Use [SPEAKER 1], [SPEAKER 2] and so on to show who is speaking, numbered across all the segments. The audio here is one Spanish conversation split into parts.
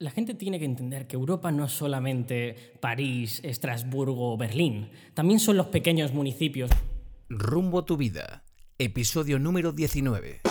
[SPEAKER 1] La gente tiene que entender que Europa no es solamente París, Estrasburgo o Berlín, también son los pequeños municipios.
[SPEAKER 2] Rumbo tu vida, episodio número 19.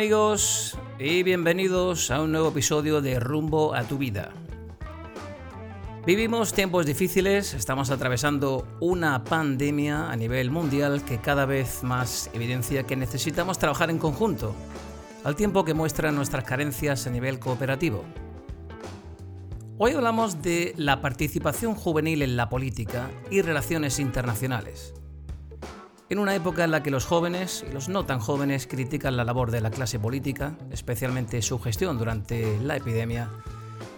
[SPEAKER 2] Amigos y bienvenidos a un nuevo episodio de Rumbo a tu vida. Vivimos tiempos difíciles, estamos atravesando una pandemia a nivel mundial que cada vez más evidencia que necesitamos trabajar en conjunto, al tiempo que muestra nuestras carencias a nivel cooperativo. Hoy hablamos de la participación juvenil en la política y relaciones internacionales. En una época en la que los jóvenes y los no tan jóvenes critican la labor de la clase política, especialmente su gestión durante la epidemia,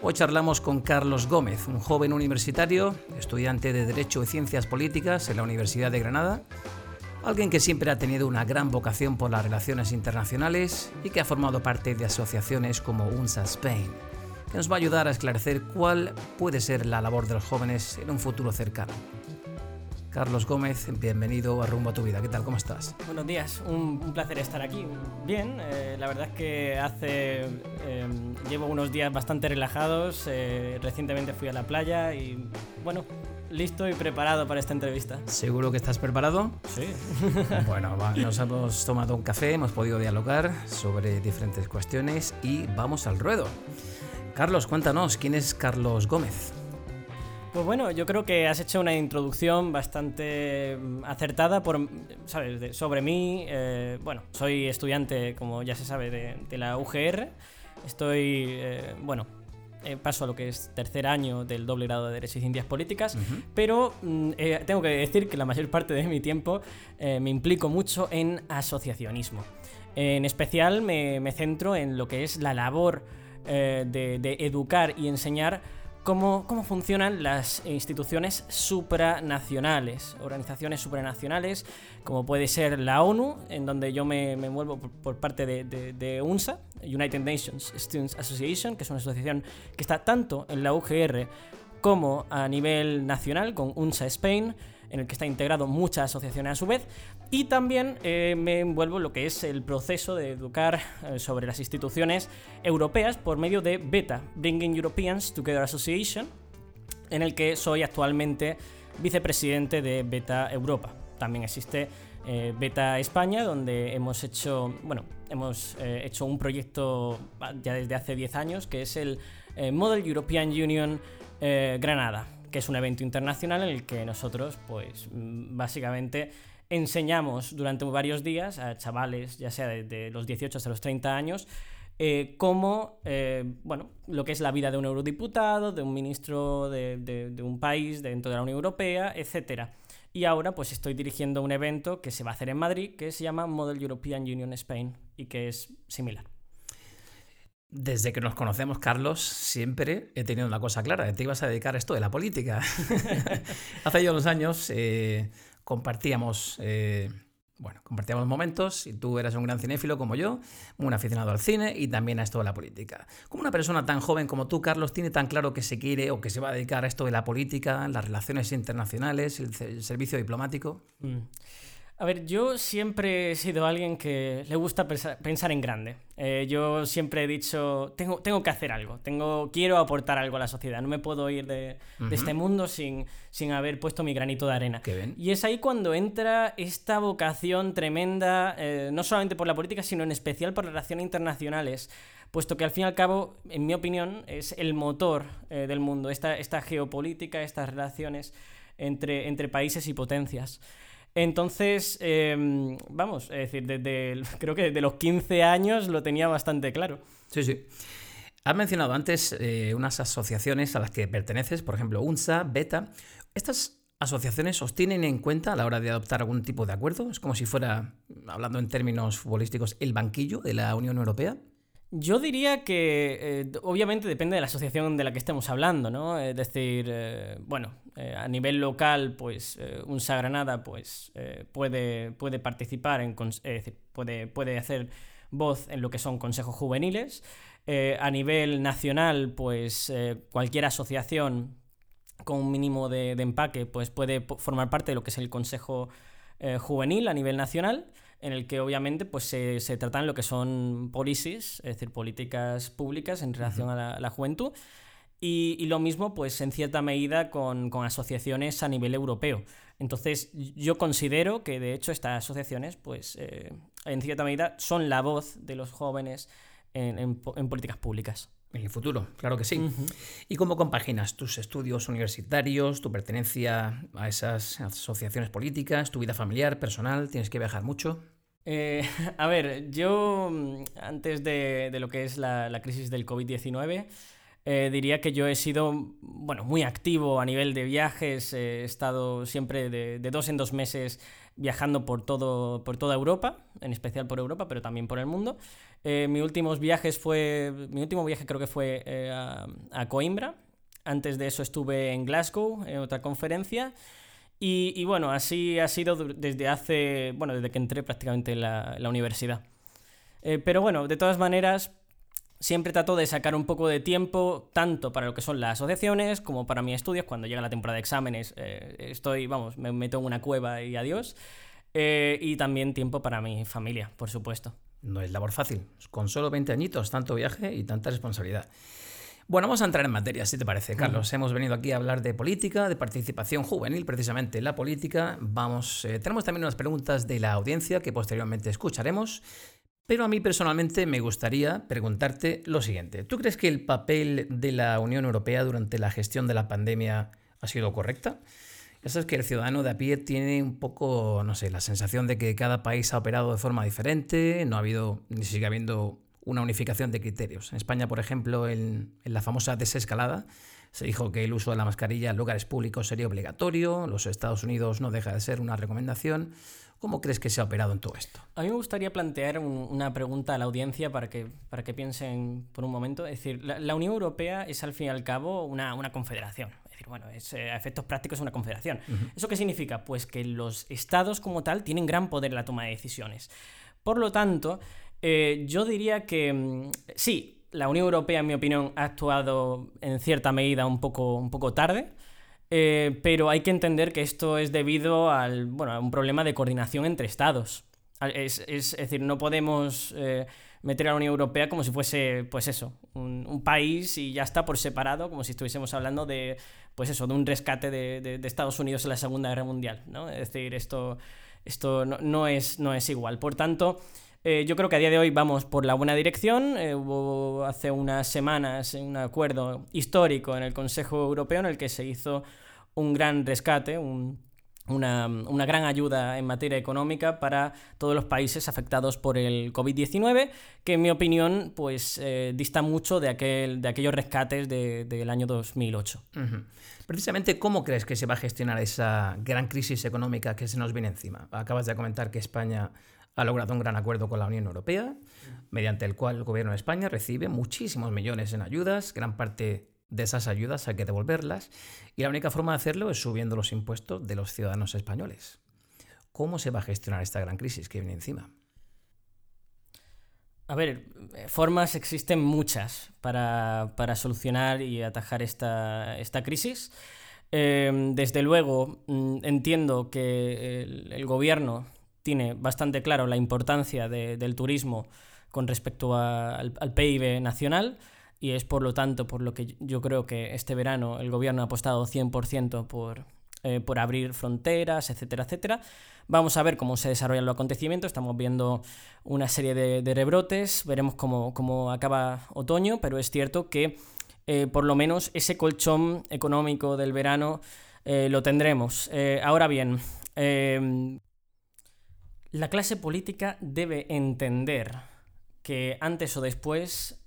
[SPEAKER 2] hoy charlamos con Carlos Gómez, un joven universitario, estudiante de Derecho y Ciencias Políticas en la Universidad de Granada, alguien que siempre ha tenido una gran vocación por las relaciones internacionales y que ha formado parte de asociaciones como UNSA Spain, que nos va a ayudar a esclarecer cuál puede ser la labor de los jóvenes en un futuro cercano. Carlos Gómez, bienvenido a Rumbo a tu Vida. ¿Qué tal? ¿Cómo estás?
[SPEAKER 1] Buenos días, un, placer estar aquí. Bien, eh, la verdad es que hace. Eh, llevo unos días bastante relajados. Eh, recientemente fui a la playa y, bueno, listo y preparado para esta entrevista.
[SPEAKER 2] ¿Seguro que estás preparado?
[SPEAKER 1] Sí.
[SPEAKER 2] bueno, nos hemos tomado un café, hemos podido dialogar sobre diferentes cuestiones y vamos al ruedo. Carlos, cuéntanos, ¿quién es Carlos Gómez?
[SPEAKER 1] Pues bueno, yo creo que has hecho una introducción bastante mm, acertada por, ¿sabes? sobre mí. Eh, bueno, soy estudiante, como ya se sabe, de, la UGR. Estoy, eh, bueno, eh, paso a lo que es tercer año del doble grado de Derecho y Ciencias Políticas, pero mm, tengo que decir que la mayor parte de mi tiempo me implico mucho en asociacionismo. En especial me, centro en lo que es la labor de educar y enseñar cómo, funcionan las instituciones supranacionales, organizaciones supranacionales, como puede ser la ONU, en donde yo me, me envuelvo por, parte de, UNSA, United Nations Students Association, que es una asociación que está tanto en la UGR como a nivel nacional, con UNSA Spain, en el que está integrado muchas asociaciones a su vez, y también eh, me envuelvo en lo que es el proceso de educar eh, sobre las instituciones europeas por medio de BETA, Bringing Europeans Together Association, en el que soy actualmente vicepresidente de BETA Europa. También existe eh, Beta España, donde hemos hecho, bueno, hemos hecho un proyecto ya desde hace 10 años, que es el Model European Union Granada, que es un evento internacional en el que nosotros, pues, mm, básicamente enseñamos durante varios días a chavales, ya sea de, los 18 hasta los 30 años, eh, cómo, eh, bueno, lo que es la vida de un eurodiputado, de un ministro de, un país dentro de la Unión Europea, etc. Y ahora pues estoy dirigiendo un evento que se va a hacer en Madrid que se llama Model European Union Spain y que es similar.
[SPEAKER 2] Desde que nos conocemos, Carlos, siempre he tenido una cosa clara, te ibas a dedicar a esto de la política. Hace ya unos años eh, compartíamos, eh, bueno, compartíamos momentos y tú eras un gran cinéfilo como yo, un aficionado al cine y también a esto de la política. Como una persona tan joven como tú, Carlos, tiene tan claro que se quiere o que se va a dedicar a esto de la política, las relaciones internacionales, el, servicio diplomático? Mm.
[SPEAKER 1] A ver, yo siempre he sido alguien que le gusta pensar en grande. Eh, yo siempre he dicho, tengo, tengo que hacer algo, tengo, quiero aportar algo a la sociedad, no me puedo ir de, este mundo sin, sin haber puesto mi granito de arena. Y es ahí cuando entra esta vocación tremenda, eh, no solamente por la política, sino en especial por las relaciones internacionales puesto que al fin y al cabo, en mi opinión, es el motor eh, del mundo, esta, esta geopolítica, estas relaciones entre, entre países y potencias. Entonces, em, vamos, es decir, desde creo que desde los 15 años lo tenía bastante claro.
[SPEAKER 2] Sí, sí. Has mencionado antes eh, unas asociaciones a las que perteneces, por ejemplo, UNSA, BETA. ¿Estas asociaciones os tienen en cuenta a la hora de adoptar algún tipo de acuerdo? Es como si fuera, hablando en términos futbolísticos, el banquillo de la Unión Europea.
[SPEAKER 1] Yo diría que eh, obviamente depende de la asociación de la que estemos hablando, ¿no? Es decir, eh, bueno, eh, a nivel local, pues un Sagranada pues, puede, puede participar, en, es puede, puede hacer voz en lo que son consejos juveniles. a nivel nacional, pues cualquier asociación con un mínimo de, empaque pues puede formar parte de lo que es el consejo juvenil a nivel nacional en el que obviamente pues, se, se tratan lo que son policies, es decir, políticas públicas en relación a la, juventud. Y, lo mismo, pues en cierta medida, con, asociaciones a nivel europeo. Entonces, yo considero que de hecho estas asociaciones, pues eh, en cierta medida, son la voz de los jóvenes en, políticas públicas.
[SPEAKER 2] En el futuro, claro que sí. ¿Y cómo compaginas tus estudios universitarios, tu pertenencia a esas asociaciones políticas, tu vida familiar, personal? ¿Tienes que viajar mucho?
[SPEAKER 1] Eh, a ver, yo mm, antes de, lo que es la, crisis del COVID-19, eh, diría que yo he sido bueno, muy activo a nivel de viajes, he estado siempre de, dos en dos meses viajando por, todo, por toda Europa, en especial por Europa, pero también por el mundo. Eh, mis últimos viajes fue, mi último viaje creo que fue a, a Coimbra, antes de eso estuve en Glasgow, en otra conferencia. Y, bueno, así ha sido desde hace, bueno, desde que entré prácticamente en la, universidad. Eh, pero bueno, de todas maneras, siempre trato de sacar un poco de tiempo, tanto para lo que son las asociaciones como para mis estudios. Cuando llega la temporada de exámenes, eh, estoy, vamos, me meto en una cueva y adiós. Eh, y también tiempo para mi familia, por supuesto.
[SPEAKER 2] No es labor fácil. Con solo 20 añitos, tanto viaje y tanta responsabilidad. Bueno, vamos a entrar en materia, si te parece, Carlos. Hemos venido aquí a hablar de política, de participación juvenil, precisamente la política. Vamos, eh, tenemos también unas preguntas de la audiencia que posteriormente escucharemos. Pero a mí personalmente me gustaría preguntarte lo siguiente. ¿Tú crees que el papel de la Unión Europea durante la gestión de la pandemia ha sido correcta? Ya sabes que el ciudadano de a pie tiene un poco, no sé, la sensación de que cada país ha operado de forma diferente, no ha habido, ni sigue habiendo una unificación de criterios. En España, por ejemplo, en, la famosa desescalada, se dijo que el uso de la mascarilla en lugares públicos sería obligatorio, los Estados Unidos no deja de ser una recomendación. ¿Cómo crees que se ha operado en todo esto?
[SPEAKER 1] A mí me gustaría plantear una pregunta a la audiencia para que, para que piensen por un momento. Es decir, la, Unión Europea es al fin y al cabo una, confederación. Es decir, bueno, es, eh, a efectos prácticos es una confederación. ¿Eso qué significa? Pues que los estados como tal tienen gran poder en la toma de decisiones. Por lo tanto, eh, yo diría que mm, sí, la Unión Europea, en mi opinión, ha actuado en cierta medida un poco, un poco tarde. Eh, pero hay que entender que esto es debido al, bueno, a un problema de coordinación entre estados. Es, decir, no podemos eh, meter a la Unión Europea como si fuese, pues eso, un, país y ya está por separado, como si estuviésemos hablando de, pues eso, de un rescate de, Estados Unidos en la Segunda Guerra Mundial, ¿no? Es decir, esto, esto no, es, no es igual. Por tanto, eh, yo creo que a día de hoy vamos por la buena dirección. Eh, hubo hace unas semanas un acuerdo histórico en el Consejo Europeo en el que se hizo un gran rescate, una, gran ayuda en materia económica para todos los países afectados por el COVID-19, que en mi opinión pues eh, dista mucho de, aquel, de aquellos rescates del año 2008.
[SPEAKER 2] Precisamente, ¿cómo crees que se va a gestionar esa gran crisis económica que se nos viene encima? Acabas de comentar que España ha logrado un gran acuerdo con la Unión Europea, mediante el cual el gobierno de España recibe muchísimos millones en ayudas, gran parte de esas ayudas hay que devolverlas, y la única forma de hacerlo es subiendo los impuestos de los ciudadanos españoles. ¿Cómo se va a gestionar esta gran crisis que viene encima?
[SPEAKER 1] A ver, formas existen muchas para, solucionar y atajar esta, crisis. Em, desde luego, mm, entiendo que el gobierno tiene bastante claro la importancia del turismo con respecto al, PIB nacional y es por lo tanto por lo que yo creo que este verano el gobierno ha apostado 100% por, eh, por abrir fronteras, etcétera, etcétera. Vamos a ver cómo se desarrollan los acontecimientos, estamos viendo una serie de, rebrotes, veremos cómo, acaba otoño, pero es cierto que eh, por lo menos ese colchón económico del verano eh, lo tendremos. ahora bien, la clase política debe entender que antes o después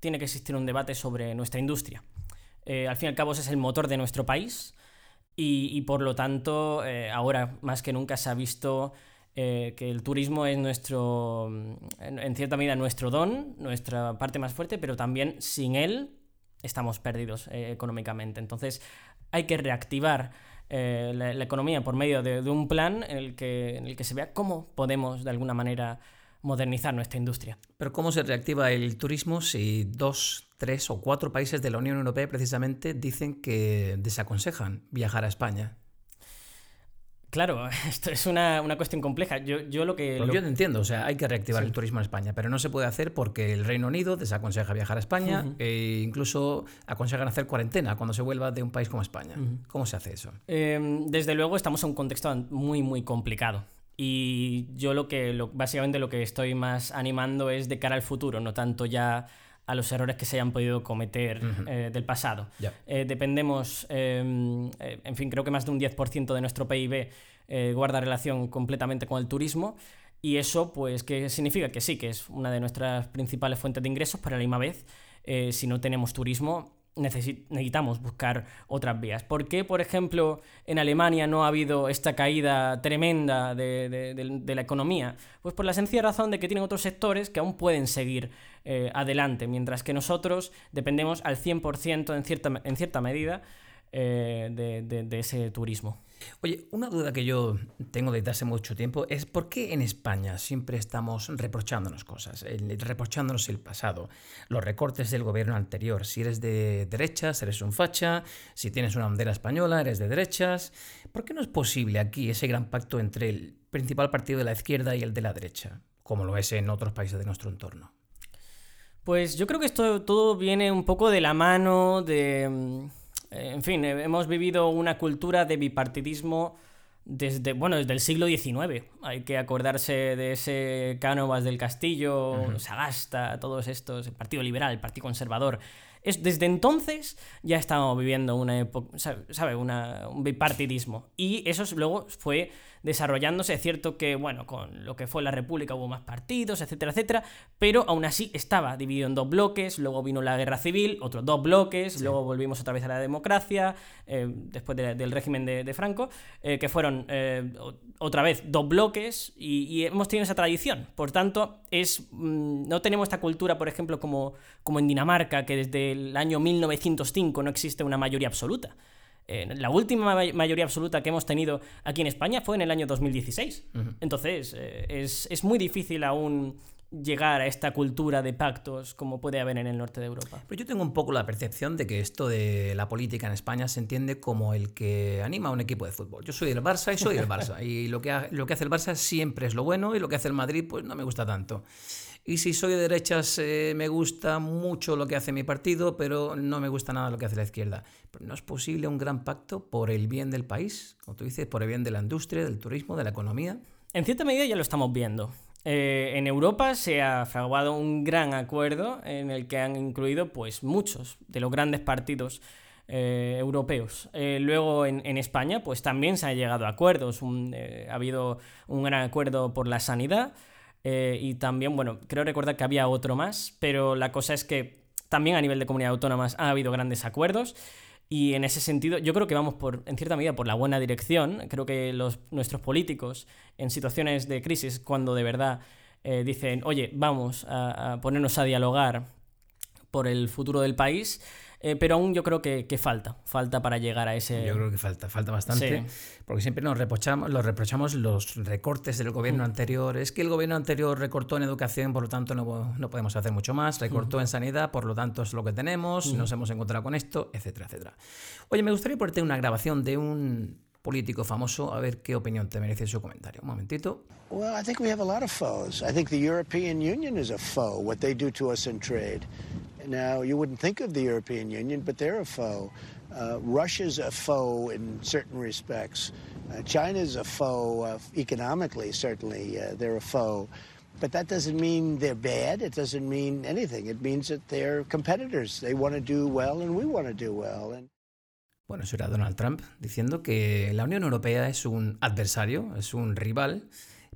[SPEAKER 1] tiene que existir un debate sobre nuestra industria. al fin y al cabo, ese es el motor de nuestro país y, por lo tanto, ahora más que nunca se ha visto que el turismo es nuestro, en, cierta medida, nuestro don, nuestra parte más fuerte, pero también sin él estamos perdidos económicamente. Entonces, hay que reactivar eh, la, economía por medio de, un plan en el, que, en el que se vea cómo podemos de alguna manera modernizar nuestra industria.
[SPEAKER 2] Pero ¿cómo se reactiva el turismo si dos, tres o cuatro países de la Unión Europea precisamente dicen que desaconsejan viajar a España?
[SPEAKER 1] Claro, esto es una, cuestión compleja. Yo, yo lo que.
[SPEAKER 2] Yo te entiendo, o sea, hay que reactivar el turismo en España, pero no se puede hacer porque el Reino Unido desaconseja viajar a España e incluso aconsejan hacer cuarentena cuando se vuelva de un país como España. ¿Cómo se hace eso?
[SPEAKER 1] Em, desde luego, estamos en un contexto muy, muy complicado. Y yo lo que, básicamente, lo que estoy más animando es de cara al futuro, no tanto ya a los errores que se hayan podido cometer eh, del pasado. Eh, dependemos, em, eh, en fin, creo que más de un 10% de nuestro PIB guarda relación completamente con el turismo. Y eso, pues, ¿qué significa? Que sí, que es una de nuestras principales fuentes de ingresos, pero a la misma vez, si no tenemos turismo, necesitamos buscar otras vías. ¿Por qué, por ejemplo, en Alemania no ha habido esta caída tremenda de, la economía? Pues por la sencilla razón de que tienen otros sectores que aún pueden seguir eh, adelante, mientras que nosotros dependemos al 100% en cierta, en cierta medida eh, de, ese turismo.
[SPEAKER 2] Oye, una duda que yo tengo desde hace mucho tiempo es por qué en España siempre estamos reprochándonos cosas, reprochándonos el pasado, los recortes del gobierno anterior. Si eres de derechas, eres un facha, si tienes una bandera española, eres de derechas. ¿Por qué no es posible aquí ese gran pacto entre el principal partido de la izquierda y el de la derecha, como lo es en otros países de nuestro entorno?
[SPEAKER 1] Pues yo creo que esto todo viene un poco de la mano de en fin, eh, hemos vivido una cultura de bipartidismo desde, bueno, desde el siglo XIX. Hay que acordarse de ese Cánovas del Castillo, Sagasta, todos estos, el Partido Liberal, el Partido Conservador. Es, desde entonces ya estamos viviendo una época, ¿sabe? un bipartidismo. Y eso luego fue desarrollándose. Es cierto que, bueno, con lo que fue la República hubo más partidos, etcétera, etcétera, pero aún así estaba dividido en dos bloques, luego vino la guerra civil, otros dos bloques, luego volvimos otra vez a la democracia, eh, después del régimen de, Franco, eh, que fueron eh, otra vez dos bloques y, hemos tenido esa tradición. Por tanto, es, mm, no tenemos esta cultura, por ejemplo, como, como en Dinamarca, que desde el año 1905 no existe una mayoría absoluta la última mayoría absoluta que hemos tenido aquí en España fue en el año 2016. Entonces, eh, es, muy difícil aún llegar a esta cultura de pactos como puede haber en el norte de Europa.
[SPEAKER 2] Pero yo tengo un poco la percepción de que esto de la política en España se entiende como el que anima a un equipo de fútbol. Yo soy del Barça y soy del Barça. y lo que, lo que hace el Barça siempre es lo bueno y lo que hace el Madrid pues no me gusta tanto. Y si soy de derechas, eh, me gusta mucho lo que hace mi partido, pero no me gusta nada lo que hace la izquierda. Pero ¿No es posible un gran pacto por el bien del país? Como tú dices, por el bien de la industria, del turismo, de la economía.
[SPEAKER 1] En cierta medida ya lo estamos viendo. Eh, en Europa se ha fraguado un gran acuerdo en el que han incluido pues, muchos de los grandes partidos eh, europeos. luego en, España pues también se han llegado a acuerdos. ha habido un gran acuerdo por la sanidad, eh, y también, bueno, creo recordar que había otro más, pero la cosa es que también a nivel de comunidad autónomas ha habido grandes acuerdos. Y en ese sentido, yo creo que vamos por, en cierta medida por la buena dirección. Creo que los, nuestros políticos, en situaciones de crisis, cuando de verdad eh, dicen, oye, vamos a, ponernos a dialogar por el futuro del país, eh, pero aún yo creo que, falta, falta para llegar a ese...
[SPEAKER 2] Yo creo que falta, falta bastante, porque siempre nos reprochamos, los reprochamos los recortes del gobierno mm. anterior. Es que el gobierno anterior recortó en educación, por lo tanto no, no podemos hacer mucho más, recortó en sanidad, por lo tanto es lo que tenemos, nos hemos encontrado con esto, etcétera, etcétera. Oye, me gustaría ponerte una grabación de un político famoso, a ver qué opinión te merece su comentario. Un momentito.
[SPEAKER 3] Well, I think we have a lot of foes. I think the European Union is a foe, what they do to us in trade. Now, you wouldn't think of the European Union, but they're a foe. Uh, Russia's a foe in certain respects. Uh, China's a foe uh, economically, certainly. Uh, they're a foe. But that doesn't mean they're bad. It doesn't mean anything. It means that they're competitors. They want to do well, and we want to do well. And
[SPEAKER 2] Bueno, eso era Donald Trump diciendo que la Unión Europea es un adversario, es un rival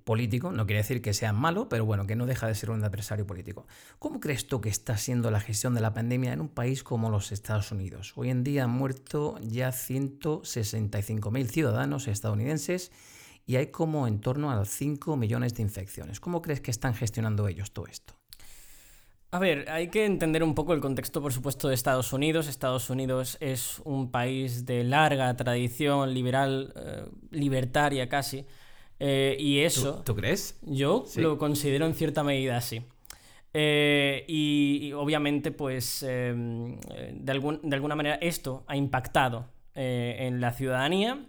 [SPEAKER 2] político, no quiere decir que sea malo, pero bueno, que no deja de ser un adversario político. ¿Cómo crees tú que está siendo la gestión de la pandemia en un país como los Estados Unidos? Hoy en día han muerto ya 165.000 ciudadanos estadounidenses y hay como en torno a 5 millones de infecciones. ¿Cómo crees que están gestionando ellos todo esto?
[SPEAKER 1] A ver, hay que entender un poco el contexto, por supuesto, de Estados Unidos. Estados Unidos es un país de larga tradición liberal, eh, libertaria casi. Eh, y eso...
[SPEAKER 2] ¿Tú, crees?
[SPEAKER 1] Yo lo considero en cierta medida así. Eh, y, obviamente, pues, de, de alguna manera esto ha impactado en la ciudadanía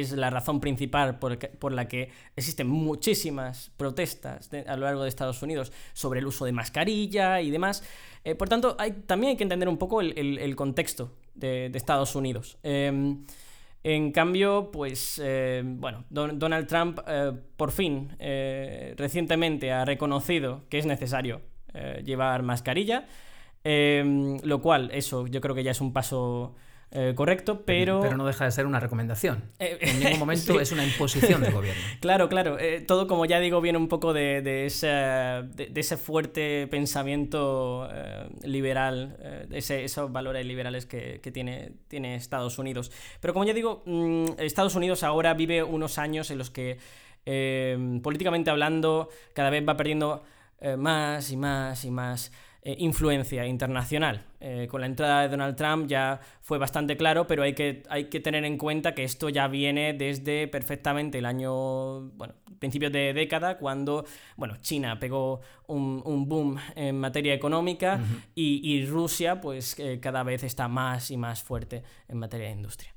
[SPEAKER 1] es la razón principal por, la que existen muchísimas protestas a lo largo de Estados Unidos sobre el uso de mascarilla y demás. Eh, por tanto, hay, también hay que entender un poco el, contexto de, Estados Unidos. En cambio, pues, eh, bueno, Donald Trump eh, por fin recientemente ha reconocido que es necesario llevar mascarilla, em, lo cual, eso yo creo que ya es un paso eh, correcto, pero...
[SPEAKER 2] Pero no deja de ser una recomendación. Eh, en ningún momento es una imposición del gobierno.
[SPEAKER 1] Claro, claro. Eh, todo, como ya digo, viene un poco de, de, ese, fuerte pensamiento liberal, ese, esos valores liberales que, tiene, tiene Estados Unidos. Pero como ya digo, mm, Estados Unidos ahora vive unos años en los que, políticamente hablando, cada vez va perdiendo más y más y más eh, influencia internacional. Eh, con la entrada de Donald Trump ya fue bastante claro, pero hay que, hay que tener en cuenta que esto ya viene desde perfectamente el año, bueno, principios de década, cuando, bueno, China pegó un, boom en materia económica y, Rusia, pues, eh, cada vez está más y más fuerte en materia de industria.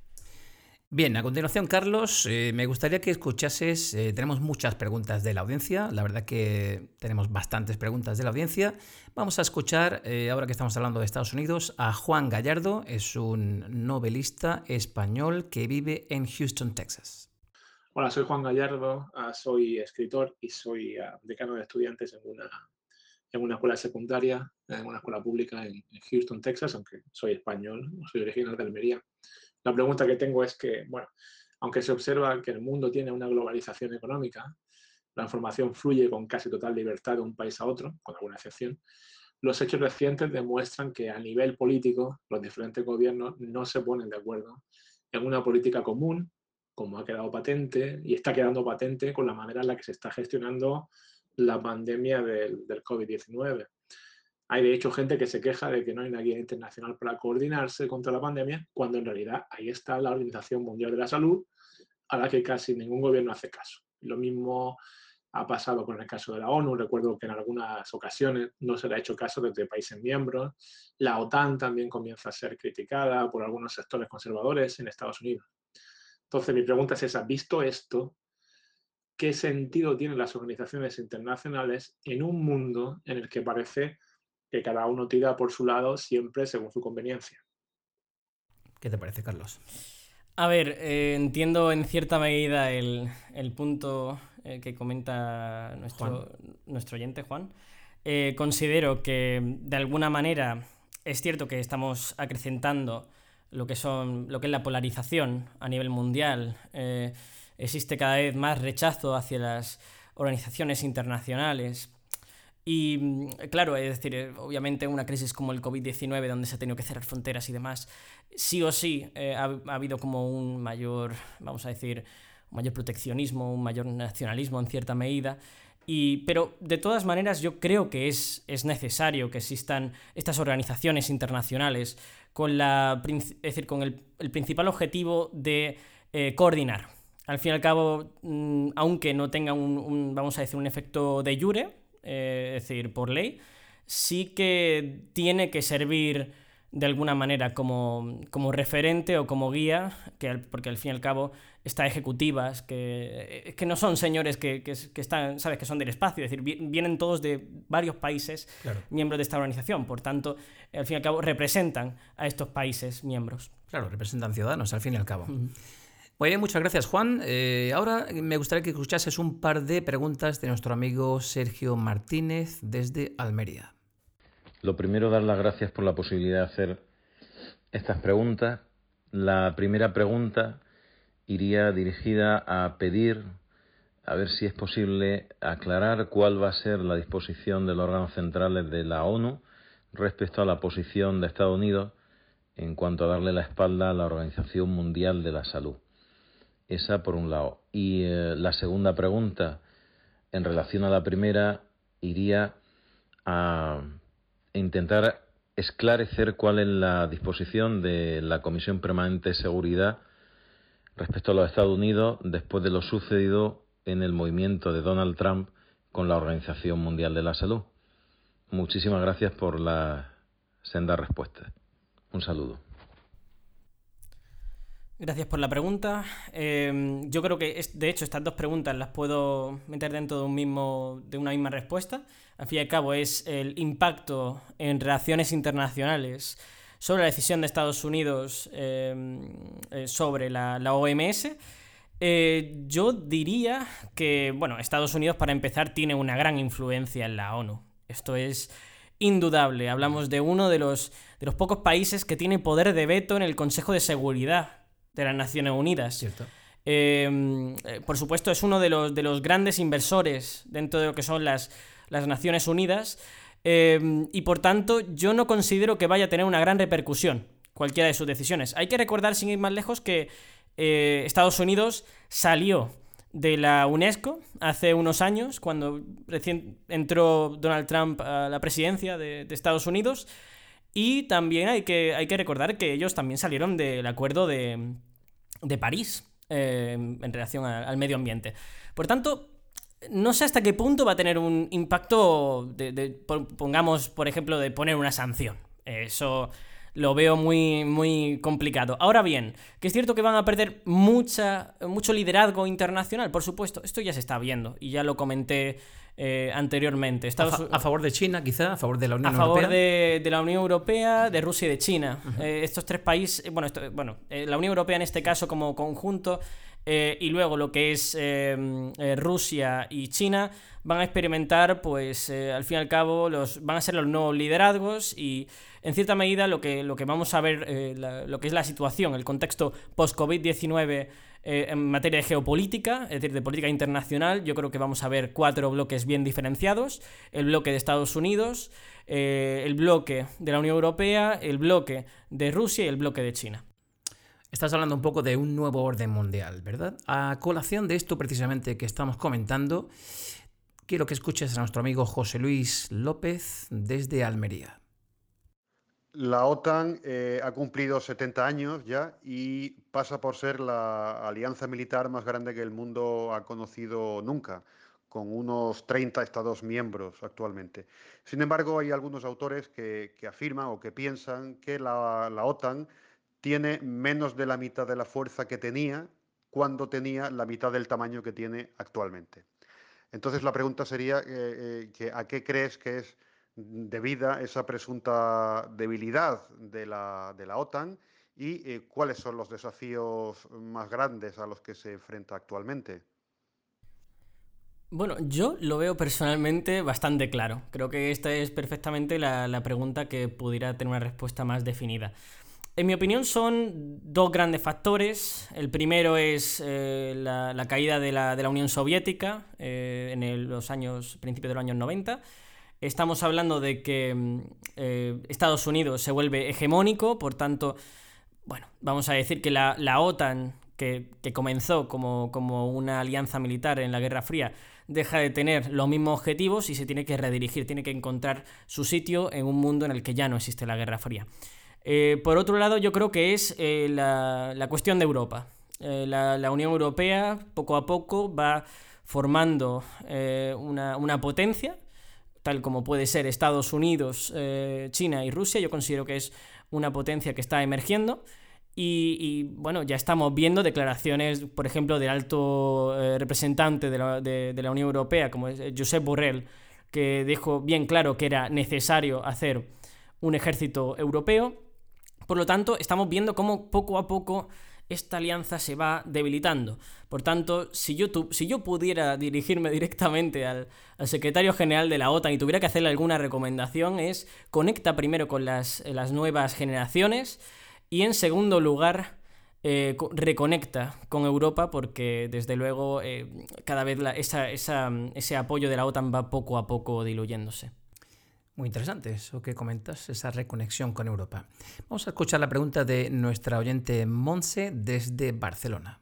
[SPEAKER 2] Bien, a continuación, Carlos, eh, me gustaría que escuchases, eh, tenemos muchas preguntas de la audiencia, la verdad que tenemos bastantes preguntas de la audiencia. Vamos a escuchar, eh, ahora que estamos hablando de Estados Unidos, a Juan Gallardo, es un novelista español que vive en Houston, Texas.
[SPEAKER 4] Hola, soy Juan Gallardo, ah, soy escritor y soy ah, decano de estudiantes en una, en una escuela secundaria, en una escuela pública en, Houston, Texas, aunque soy español, soy original de Almería. La pregunta que tengo es que, bueno, aunque se observa que el mundo tiene una globalización económica, la información fluye con casi total libertad de un país a otro, con alguna excepción, los hechos recientes demuestran que a nivel político los diferentes gobiernos no se ponen de acuerdo en una política común, como ha quedado patente y está quedando patente con la manera en la que se está gestionando la pandemia del, del COVID-19. Hay de hecho gente que se queja de que no hay una guía internacional para coordinarse contra la pandemia, cuando en realidad ahí está la Organización Mundial de la Salud, a la que casi ningún gobierno hace caso. Lo mismo ha pasado con el caso de la ONU. Recuerdo que en algunas ocasiones no se le ha hecho caso desde países miembros. La OTAN también comienza a ser criticada por algunos sectores conservadores en Estados Unidos. Entonces, mi pregunta es esa, visto esto, ¿qué sentido tienen las organizaciones internacionales en un mundo en el que parece que cada uno tira por su lado siempre según su conveniencia.
[SPEAKER 2] ¿Qué te parece, Carlos?
[SPEAKER 1] A ver, eh, entiendo en cierta medida el, punto eh, que comenta nuestro, nuestro oyente, Juan. Eh, considero que de alguna manera es cierto que estamos acrecentando lo que, son, lo que es la polarización a nivel mundial. existe cada vez más rechazo hacia las organizaciones internacionales y mm, claro, es decir, eh, obviamente una crisis como el COVID-19, donde se ha tenido que cerrar fronteras y demás, sí o sí eh, ha, habido como un mayor, vamos a decir, un mayor proteccionismo, un mayor nacionalismo en cierta medida. Y, pero de todas maneras yo creo que es, es necesario que existan estas organizaciones internacionales con, la, es decir, con el, principal objetivo de eh, coordinar. Al fin y al cabo, mm, aunque no tenga un, un, vamos a decir, un efecto de jure, eh, es decir, por ley, sí que tiene que servir de alguna manera como, referente o como guía, que, porque al fin y al cabo estas ejecutivas, que, que no son señores que, están, sabes, que son del espacio, es decir, vienen todos de varios países miembros de esta organización, por tanto, al fin y al cabo representan a estos países miembros.
[SPEAKER 2] Claro, representan ciudadanos, al fin y al cabo. Muy bien, muchas gracias Juan. Eh, ahora me gustaría que escuchases un par de preguntas de nuestro amigo Sergio Martínez desde Almería.
[SPEAKER 5] Lo primero, dar las gracias por la posibilidad de hacer estas preguntas. La primera pregunta iría dirigida a pedir a ver si es posible aclarar cuál va a ser la disposición de los órganos centrales de la ONU respecto a la posición de Estados Unidos en cuanto a darle la espalda a la Organización Mundial de la Salud. Esa por un lado. Y eh, la segunda pregunta, en relación a la primera, iría a intentar esclarecer cuál es la disposición de la Comisión Permanente de Seguridad respecto a los Estados Unidos después de lo sucedido en el movimiento de Donald Trump con la Organización Mundial de la Salud. Muchísimas gracias por la senda respuesta. Un saludo.
[SPEAKER 1] Gracias por la pregunta. Em, yo creo que, de hecho, estas dos preguntas las puedo meter dentro de, un mismo, de una misma respuesta. Al fin y al cabo, es el impacto en relaciones internacionales sobre la decisión de Estados Unidos em, eh, sobre la, OMS. Eh, yo diría que, bueno, Estados Unidos, para empezar, tiene una gran influencia en la ONU. Esto es indudable. Hablamos de uno de los, de los pocos países que tiene poder de veto en el Consejo de Seguridad de las Naciones Unidas. Em, eh, por supuesto, es uno de los, de los grandes inversores dentro de lo que son las, las Naciones Unidas. Em, y por tanto, yo no considero que vaya a tener una gran repercusión cualquiera de sus decisiones. Hay que recordar, sin ir más lejos, que eh, Estados Unidos salió de la UNESCO hace unos años, cuando recién entró Donald Trump a la presidencia de, de Estados Unidos. Y también hay que, hay que recordar que ellos también salieron del acuerdo de, de París eh, en relación al medio ambiente. Por tanto, no sé hasta qué punto va a tener un impacto, pongamos, por ejemplo, de poner una sanción. Eso lo veo muy, muy complicado. Ahora bien, que es cierto que van a perder mucha, mucho liderazgo internacional, por supuesto, esto ya se está viendo y ya lo comenté eh, anteriormente.
[SPEAKER 2] a, favor de China, quizá, a favor de la Unión
[SPEAKER 1] Europea.
[SPEAKER 2] A
[SPEAKER 1] favor de, la Unión Europea, de Rusia y de China. Eh, estos tres países, bueno, bueno eh, la Unión Europea en este caso como conjunto y luego lo que es Rusia y China van a experimentar, pues al fin y al cabo, los, van a ser los nuevos liderazgos y en cierta medida lo que, lo que vamos a ver, lo que es la situación, el contexto post-COVID-19 eh, en materia de geopolítica, es decir, de política internacional, yo creo que vamos a ver cuatro bloques bien diferenciados. El bloque de Estados Unidos, eh, el bloque de la Unión Europea, el bloque de Rusia y el bloque de China.
[SPEAKER 2] Estás hablando un poco de un nuevo orden mundial, ¿verdad? A colación de esto precisamente que estamos comentando, quiero que escuches a nuestro amigo José Luis López desde Almería.
[SPEAKER 6] La OTAN eh, ha cumplido 70 años ya y pasa por ser la alianza militar más grande que el mundo ha conocido nunca, con unos 30 Estados miembros actualmente. Sin embargo, hay algunos autores que, afirman o que piensan que la, OTAN tiene menos de la mitad de la fuerza que tenía cuando tenía la mitad del tamaño que tiene actualmente. Entonces la pregunta sería, eh, eh, ¿a qué crees que es debida esa presunta debilidad de la, de la OTAN y eh, cuáles son los desafíos más grandes a los que se enfrenta actualmente.
[SPEAKER 1] Bueno, yo lo veo personalmente bastante claro. Creo que esta es perfectamente la, pregunta que pudiera tener una respuesta más definida. En mi opinión son dos grandes factores. El primero es eh, la, caída de la, de la Unión Soviética eh, en los años, principios de los años 90 Estamos hablando de que mm, eh, Estados Unidos se vuelve hegemónico, por tanto, bueno, vamos a decir que la, OTAN, que, comenzó como, como, una alianza militar en la Guerra Fría, deja de tener los mismos objetivos y se tiene que redirigir, tiene que encontrar su sitio en un mundo en el que ya no existe la Guerra Fría. Eh, por otro lado, yo creo que es eh, la, cuestión de Europa. La, Unión Europea poco a poco va formando una, una potencia como puede ser Estados Unidos, eh, China y Rusia, yo considero que es una potencia que está emergiendo. Y, bueno, ya estamos viendo declaraciones, por ejemplo, del alto eh, representante de la, Unión Europea, como es Josep Borrell, que dijo bien claro que era necesario hacer un ejército europeo. Por lo tanto, estamos viendo cómo poco a poco esta alianza se va debilitando. Por tanto, si yo, si yo pudiera dirigirme directamente al, secretario general de la OTAN y tuviera que hacerle alguna recomendación, es conecta primero con las, nuevas generaciones y en segundo lugar, eh, reconecta con Europa porque desde luego eh, cada vez ese apoyo de la OTAN va poco a poco diluyéndose.
[SPEAKER 2] Muy interesante eso que comentas, esa reconexión con Europa. Vamos a escuchar la pregunta de nuestra oyente Monse desde Barcelona.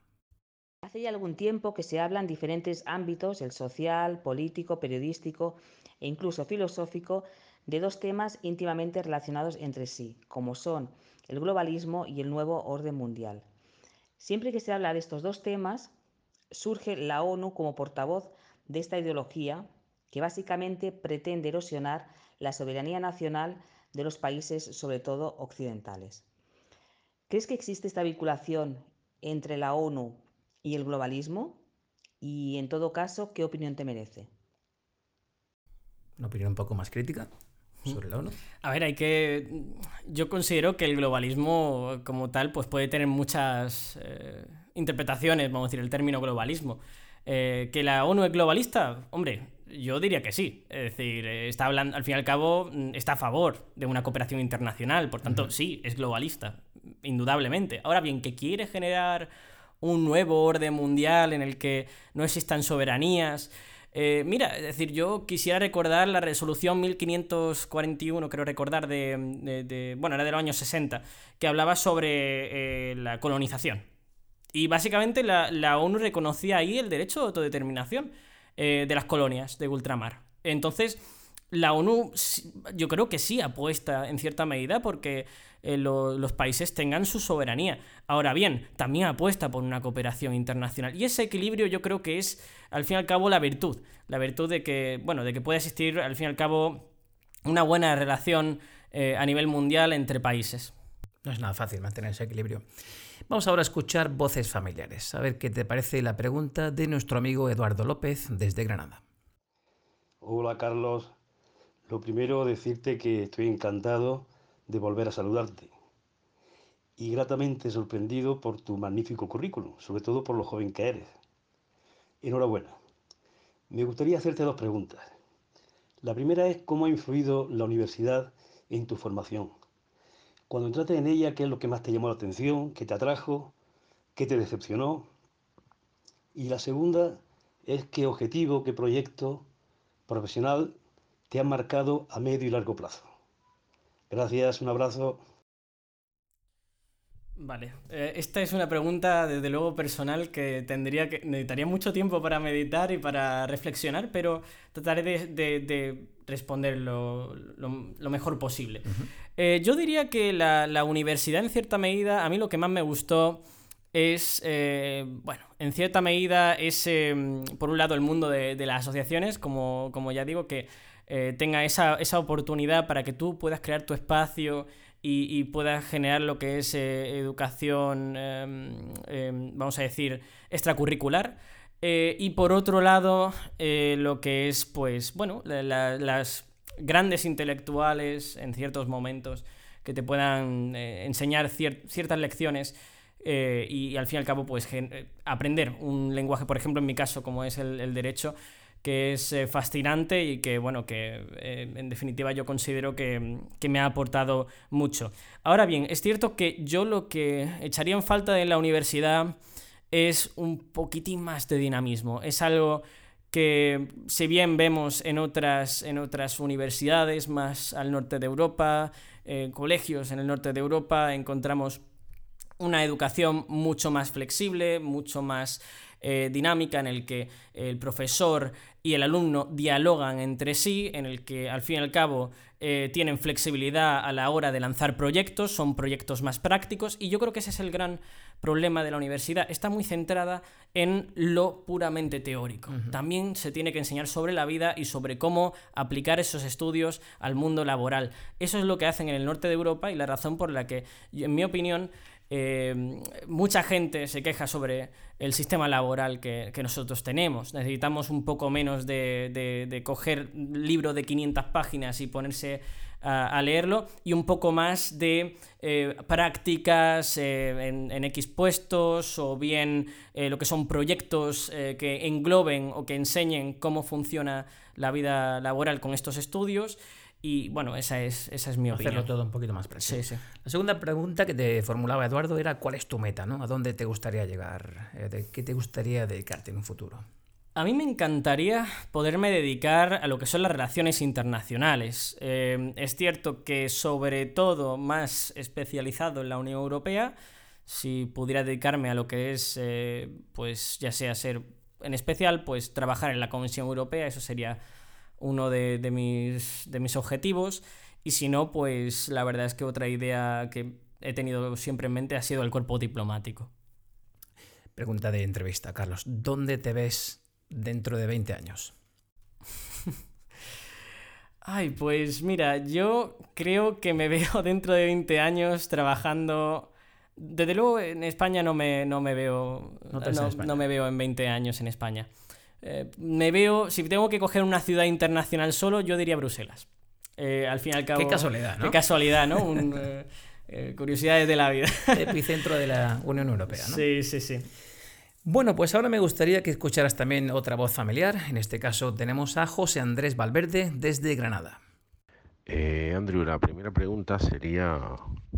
[SPEAKER 7] Hace ya algún tiempo que se habla en diferentes ámbitos, el social, político, periodístico e incluso filosófico, de dos temas íntimamente relacionados entre sí, como son el globalismo y el nuevo orden mundial. Siempre que se habla de estos dos temas, surge la ONU como portavoz de esta ideología que básicamente pretende erosionar la soberanía nacional de los países, sobre todo occidentales. ¿Crees que existe esta vinculación entre la ONU y el globalismo? Y en todo caso, ¿qué opinión te merece?
[SPEAKER 2] Una opinión un poco más crítica sobre la ONU.
[SPEAKER 1] A ver, hay que. Yo considero que el globalismo, como tal, pues puede tener muchas eh, interpretaciones, vamos a decir, el término globalismo. Eh, ¿Que la ONU es globalista? Hombre, yo diría que sí. Es decir, eh, está hablando, al fin y al cabo, mm, está a favor de una cooperación internacional. Por tanto, sí, es globalista, indudablemente. Ahora bien, que quiere generar un nuevo orden mundial en el que no existan soberanías. Eh, mira, es decir, yo quisiera recordar la resolución 1541, creo recordar, de, bueno, era de los años 60, que hablaba sobre eh, la colonización. Y básicamente la, ONU reconocía ahí el derecho de autodeterminación eh, de las colonias de ultramar. Entonces, la ONU yo creo que sí apuesta en cierta medida porque eh, los países tengan su soberanía. Ahora bien, también apuesta por una cooperación internacional. Y ese equilibrio yo creo que es, al fin y al cabo, la virtud. La virtud de que, bueno, de que puede existir, al fin y al cabo, una buena relación eh, a nivel mundial entre países.
[SPEAKER 2] No es nada fácil mantener ese equilibrio. Vamos ahora a escuchar voces familiares. A ver qué te parece la pregunta de nuestro amigo Eduardo López desde Granada.
[SPEAKER 8] Hola Carlos, lo primero, decirte que estoy encantado de volver a saludarte y gratamente sorprendido por tu magnífico currículum, sobre todo por lo joven que eres. Enhorabuena. Me gustaría hacerte dos preguntas. La primera es cómo ha influido la universidad en tu formación. Cuando entraste en ella, ¿qué es lo que más te llamó la atención? ¿Qué te atrajo? ¿Qué te decepcionó? Y la segunda es qué objetivo, qué proyecto profesional te han marcado a medio y largo plazo. Gracias, un abrazo.
[SPEAKER 1] Vale, eh, esta es una pregunta desde luego personal que tendría que necesitaría mucho tiempo para meditar y para reflexionar, pero trataré de, responder lo, mejor posible. Eh, yo diría que la, universidad en cierta medida, a mí lo que más me gustó es, eh, bueno, en cierta medida es, por un lado, el mundo de, las asociaciones, como, como ya digo, que tenga esa, oportunidad para que tú puedas crear tu espacio y, puedas generar lo que es eh, educación, em, em, vamos a decir, extracurricular. Eh, y por otro lado, lo que es, pues, bueno, las grandes intelectuales en ciertos momentos que te puedan enseñar ciertas lecciones. y, al fin y al cabo, pues aprender un lenguaje, por ejemplo, en mi caso, como es el derecho, que es eh, fascinante y que, bueno, que eh, en definitiva yo considero que, me ha aportado mucho. Ahora bien, es cierto que yo lo que echaría en falta de la universidad es un poquitín más de dinamismo. Es algo que si bien vemos en otras, en otras universidades más al norte de Europa, colegios en el norte de Europa, encontramos una educación mucho más flexible, mucho más eh, dinámica en el que el profesor y el alumno dialogan entre sí, en el que al fin y al cabo eh, tienen flexibilidad a la hora de lanzar proyectos, son proyectos más prácticos y yo creo que ese es el gran problema de la universidad. Está muy centrada en lo puramente teórico. También se tiene que enseñar sobre la vida y sobre cómo aplicar esos estudios al mundo laboral. Eso es lo que hacen en el norte de Europa y la razón por la que, en mi opinión, eh, mucha gente se queja sobre el sistema laboral que, nosotros tenemos. Necesitamos un poco menos de, de, coger libro de 500 páginas y ponerse a, leerlo y un poco más de eh, prácticas eh, en, en, X puestos o bien lo que son proyectos que engloben o que enseñen cómo funciona la vida laboral con estos estudios Y bueno, esa es, esa es mi
[SPEAKER 2] Hacerlo
[SPEAKER 1] opinión.
[SPEAKER 2] todo un poquito más preciso.
[SPEAKER 1] Sí, sí.
[SPEAKER 2] La segunda pregunta que te formulaba Eduardo era ¿cuál es tu meta? ¿no? ¿A dónde te gustaría llegar? Eh, ¿De qué te gustaría dedicarte en un futuro?
[SPEAKER 1] A mí me encantaría poderme dedicar a lo que son las relaciones internacionales. Eh, es cierto que sobre todo más especializado en la Unión Europea, si pudiera dedicarme a lo que es, eh, pues ya sea ser, en especial, pues trabajar en la Comisión Europea, eso sería uno de, de mis, de mis objetivos. Y si no, pues la verdad es que otra idea que he tenido siempre en mente ha sido el cuerpo diplomático.
[SPEAKER 2] Pregunta de entrevista, Carlos. ¿Dónde te ves dentro de 20 años?
[SPEAKER 1] Ay, pues mira, yo creo que me veo dentro de 20 años trabajando. Desde luego en España no me, no me veo.
[SPEAKER 2] No
[SPEAKER 1] no me veo en 20 años en España. Eh, me veo. Si tengo que coger una ciudad internacional solo, yo diría Bruselas. Eh, al fin y al cabo.
[SPEAKER 2] Qué casualidad, ¿no?
[SPEAKER 1] Qué casualidad, ¿no? Un, eh, eh, curiosidades de la vida.
[SPEAKER 2] Epicentro de la Unión Europea, ¿no?
[SPEAKER 1] Sí, sí, sí.
[SPEAKER 2] Bueno, pues ahora me gustaría que escucharas también otra voz familiar. En este caso tenemos a José Andrés Valverde desde Granada.
[SPEAKER 9] Eh, Andrew, la primera pregunta sería,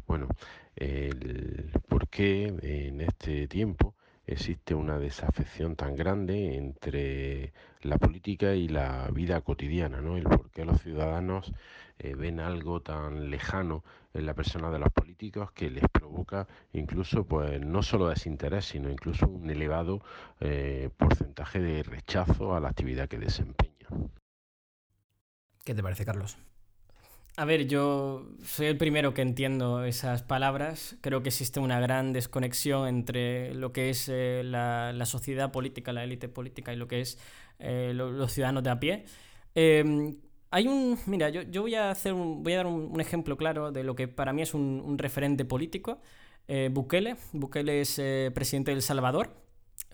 [SPEAKER 9] bueno, el por qué en este tiempo existe una desafección tan grande entre la política y la vida cotidiana, ¿no? El por qué los ciudadanos eh, ven algo tan lejano en la persona de los políticos que les provoca incluso, pues, no solo desinterés, sino incluso un elevado eh, porcentaje de rechazo a la actividad que desempeñan.
[SPEAKER 2] ¿Qué te parece, Carlos?
[SPEAKER 1] A ver, yo soy el primero que entiendo esas palabras. Creo que existe una gran desconexión entre lo que es eh, la, la sociedad política, la élite política y lo que es eh, lo- los ciudadanos de a pie. Eh, hay un. Mira, yo, yo voy a hacer un, voy a dar un, ejemplo claro de lo que para mí es un, un referente político. Eh, Bukele. Bukele es presidente de Salvador.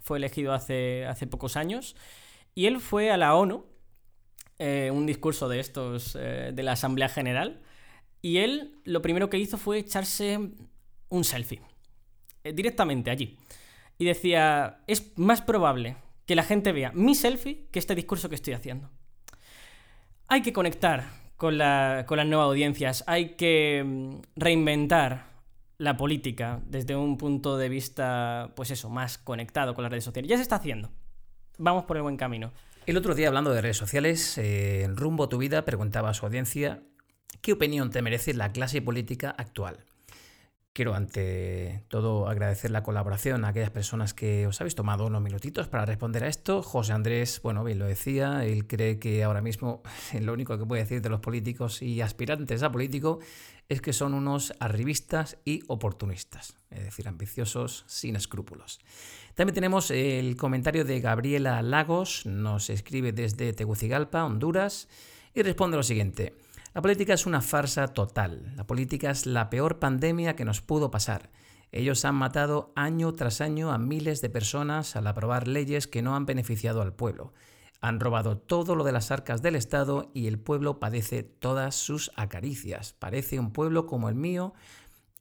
[SPEAKER 1] Fue elegido hace, hace pocos años. Y él fue a la ONU eh, un discurso de estos eh, de la Asamblea General y él lo primero que hizo fue echarse un selfie eh, directamente allí. Y decía es más probable que la gente vea mi selfie que este discurso que estoy haciendo. Hay que conectar con, la- con las nuevas audiencias hay que mm, reinventar la política desde un punto de vista pues eso más conectado con las redes sociales. Ya se está haciendo. Vamos por el buen camino
[SPEAKER 2] El otro día, hablando de redes sociales, eh, en Rumbo a tu vida preguntaba a su audiencia qué opinión te merece la clase política actual. Quiero ante todo agradecer la colaboración a aquellas personas que os habéis tomado unos minutitos para responder a esto. José Andrés, bueno, bien lo decía, él cree que ahora mismo lo único que puede decir de los políticos y aspirantes a político es que son unos arribistas y oportunistas, es decir, ambiciosos sin escrúpulos. También tenemos el comentario de Gabriela Lagos, nos escribe desde Tegucigalpa, Honduras, y responde lo siguiente. La política es una farsa total. La política es la peor pandemia que nos pudo pasar. Ellos han matado año tras año a miles de personas al aprobar leyes que no han beneficiado al pueblo. Han robado todo lo de las arcas del Estado y el pueblo padece todas sus acaricias. Parece un pueblo como el mío,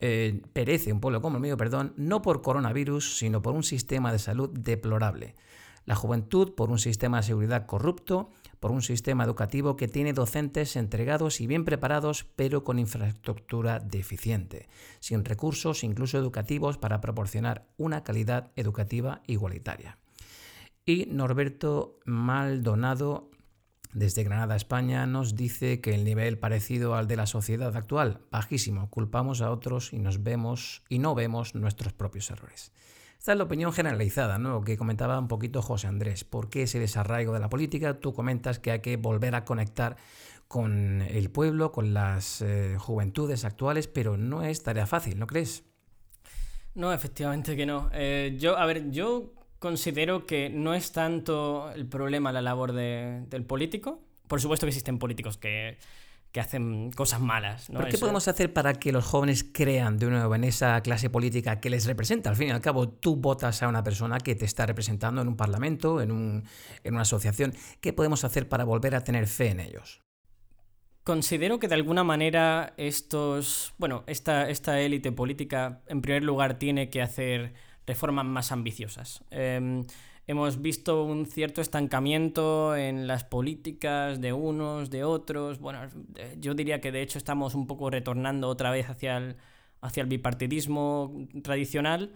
[SPEAKER 2] eh, perece un pueblo como el mío, perdón, no por coronavirus, sino por un sistema de salud deplorable. La juventud por un sistema de seguridad corrupto, por un sistema educativo que tiene docentes entregados y bien preparados, pero con infraestructura deficiente, sin recursos incluso educativos para proporcionar una calidad educativa igualitaria. Y Norberto Maldonado desde Granada, España, nos dice que el nivel parecido al de la sociedad actual, bajísimo, culpamos a otros y nos vemos y no vemos nuestros propios errores. Esta es la opinión generalizada, ¿no? que comentaba un poquito José Andrés. ¿Por qué ese desarraigo de la política? Tú comentas que hay que volver a conectar con el pueblo, con las eh, juventudes actuales, pero no es tarea fácil, ¿no crees?
[SPEAKER 1] No, efectivamente que no. Eh, yo, a ver, yo considero que no es tanto el problema la labor de- del político. Por supuesto que existen políticos que, que hacen cosas malas. ¿no?
[SPEAKER 2] ¿Pero qué
[SPEAKER 1] Eso-
[SPEAKER 2] podemos hacer para que los jóvenes crean de nuevo en esa clase política que les representa? Al fin y al cabo, tú votas a una persona que te está representando en un parlamento, en, un- en una asociación. ¿Qué podemos hacer para volver a tener fe en ellos?
[SPEAKER 1] Considero que de alguna manera estos, bueno, esta, esta élite política en primer lugar tiene que hacer reformas más ambiciosas. Eh, hemos visto un cierto estancamiento en las políticas de unos, de otros. Bueno, yo diría que de hecho estamos un poco retornando otra vez hacia el, hacia el bipartidismo tradicional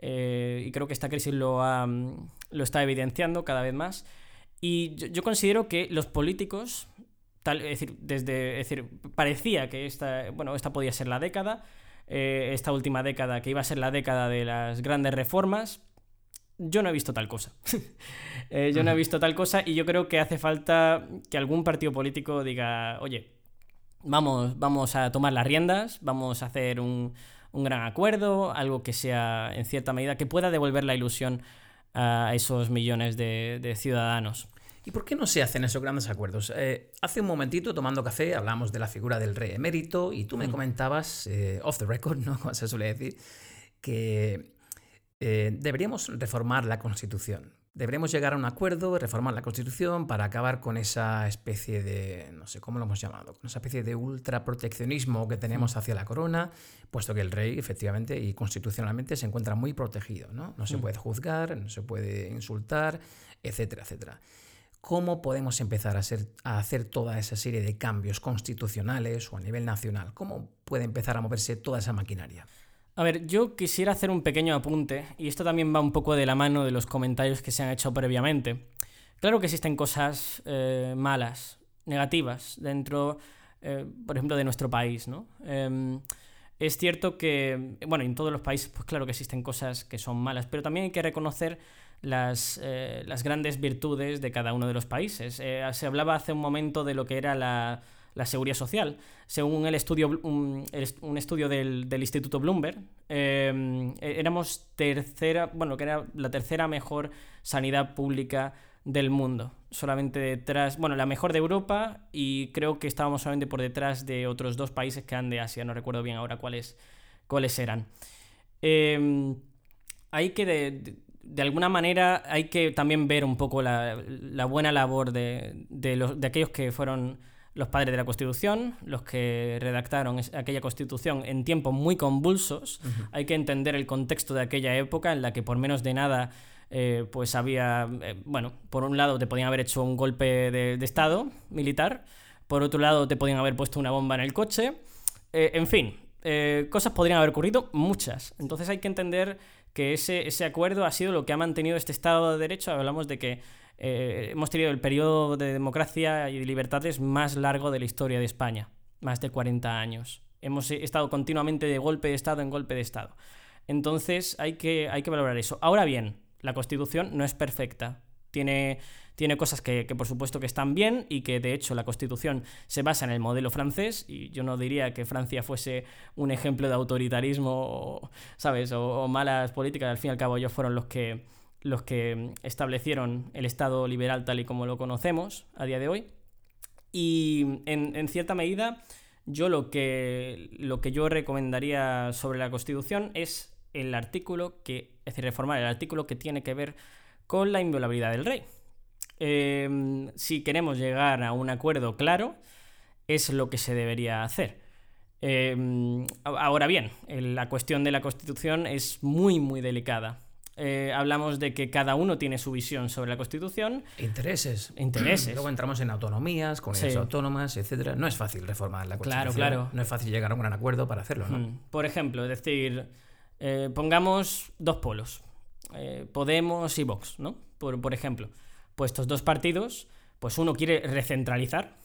[SPEAKER 1] eh, y creo que esta crisis lo, lo está evidenciando cada vez más. Y yo, considero que los políticos, tal, es decir, desde, decir, parecía que esta, bueno, esta podía ser la década, eh, esta última década que iba a ser la década de las grandes reformas, yo no he visto tal cosa. Eh, yo no he visto tal cosa y yo creo que hace falta que algún partido político diga, oye, vamos, vamos a tomar las riendas, vamos a hacer un, gran acuerdo, algo que sea en cierta medida, que pueda devolver la ilusión a esos millones de, ciudadanos.
[SPEAKER 2] ¿Y por qué no se hacen esos grandes acuerdos? Eh, hace un momentito, tomando café, hablamos de la figura del rey emérito y tú me comentabas, eh, off the record, ¿no? Como se suele decir, que eh, deberíamos reformar la Constitución. Deberíamos llegar a un acuerdo, reformar la Constitución para acabar con esa especie de, no sé cómo lo hemos llamado, con esa especie de ultraproteccionismo que tenemos hacia la corona, puesto que el rey efectivamente y constitucionalmente se encuentra muy protegido, ¿no? No se puede juzgar, no se puede insultar, etcétera, etcétera. ¿Cómo podemos empezar a, a hacer toda esa serie de cambios constitucionales o a nivel nacional? ¿Cómo puede empezar a moverse toda esa maquinaria?
[SPEAKER 1] A ver, yo quisiera hacer un pequeño apunte, y esto también va un poco de la mano de los comentarios que se han hecho previamente. Claro que existen cosas eh, malas, negativas, dentro, eh, por ejemplo, de nuestro país, ¿no? Em, es cierto que, bueno, en todos los países, pues claro que existen cosas que son malas, pero también hay que reconocer las, eh, las grandes virtudes de cada uno de los países. se hablaba hace un momento de lo que era la la seguridad social. Según el estudio, un, estudio del, Instituto Bloomberg, em, e, éramos tercera, bueno, que era la tercera mejor sanidad pública del mundo. Solamente detrás, bueno, la mejor de Europa y creo que estábamos solamente por detrás de otros dos países que han de Asia, no recuerdo bien ahora cuáles, cuáles eran. Em, hay que, de, alguna manera, hay que también ver un poco la, buena labor de, los, de aquellos que fueron los padres de la Constitución, los que redactaron aquella Constitución en tiempos muy convulsos. Hay que entender el contexto de aquella época en la que por menos de nada eh, pues había, eh, bueno, por un lado te podían haber hecho un golpe de, Estado militar, por otro lado te podían haber puesto una bomba en el coche, eh, en fin, cosas podrían haber ocurrido, muchas. Entonces hay que entender que ese, ese acuerdo ha sido lo que ha mantenido este Estado de Derecho. Hablamos de que eh, hemos tenido el periodo de democracia y de libertades más largo de la historia de España, más de 40 años. Hemos estado continuamente de golpe de Estado en golpe de Estado. Entonces hay que, hay que valorar eso. Ahora bien, la Constitución no es perfecta. Tiene, tiene cosas que, por supuesto que están bien y que de hecho la Constitución se basa en el modelo francés y yo no diría que Francia fuese un ejemplo de autoritarismo, ¿sabes? O, o malas políticas. Al fin y al cabo ellos fueron los que los que establecieron el Estado liberal tal y como lo conocemos a día de hoy. Y en, cierta medida, yo lo que, lo que yo recomendaría sobre la Constitución es el artículo que, es decir, reformar el artículo que tiene que ver con la inviolabilidad del rey. Em, si queremos llegar a un acuerdo claro, es lo que se debería hacer. Em, ahora bien, la cuestión de la Constitución es muy, muy delicada. Eh, hablamos de que cada uno tiene su visión sobre la Constitución.
[SPEAKER 2] Intereses.
[SPEAKER 1] Intereses.
[SPEAKER 2] Luego entramos en autonomías, comunidades autónomas, etcétera. No es fácil reformar la Constitución.
[SPEAKER 1] Claro, claro.
[SPEAKER 2] No es fácil llegar a un gran acuerdo para hacerlo, ¿no?
[SPEAKER 1] Mm. Por ejemplo, es decir, eh, pongamos dos polos. Eh, Podemos y Vox, ¿no? Por, por ejemplo. Pues estos dos partidos, pues uno quiere recentralizar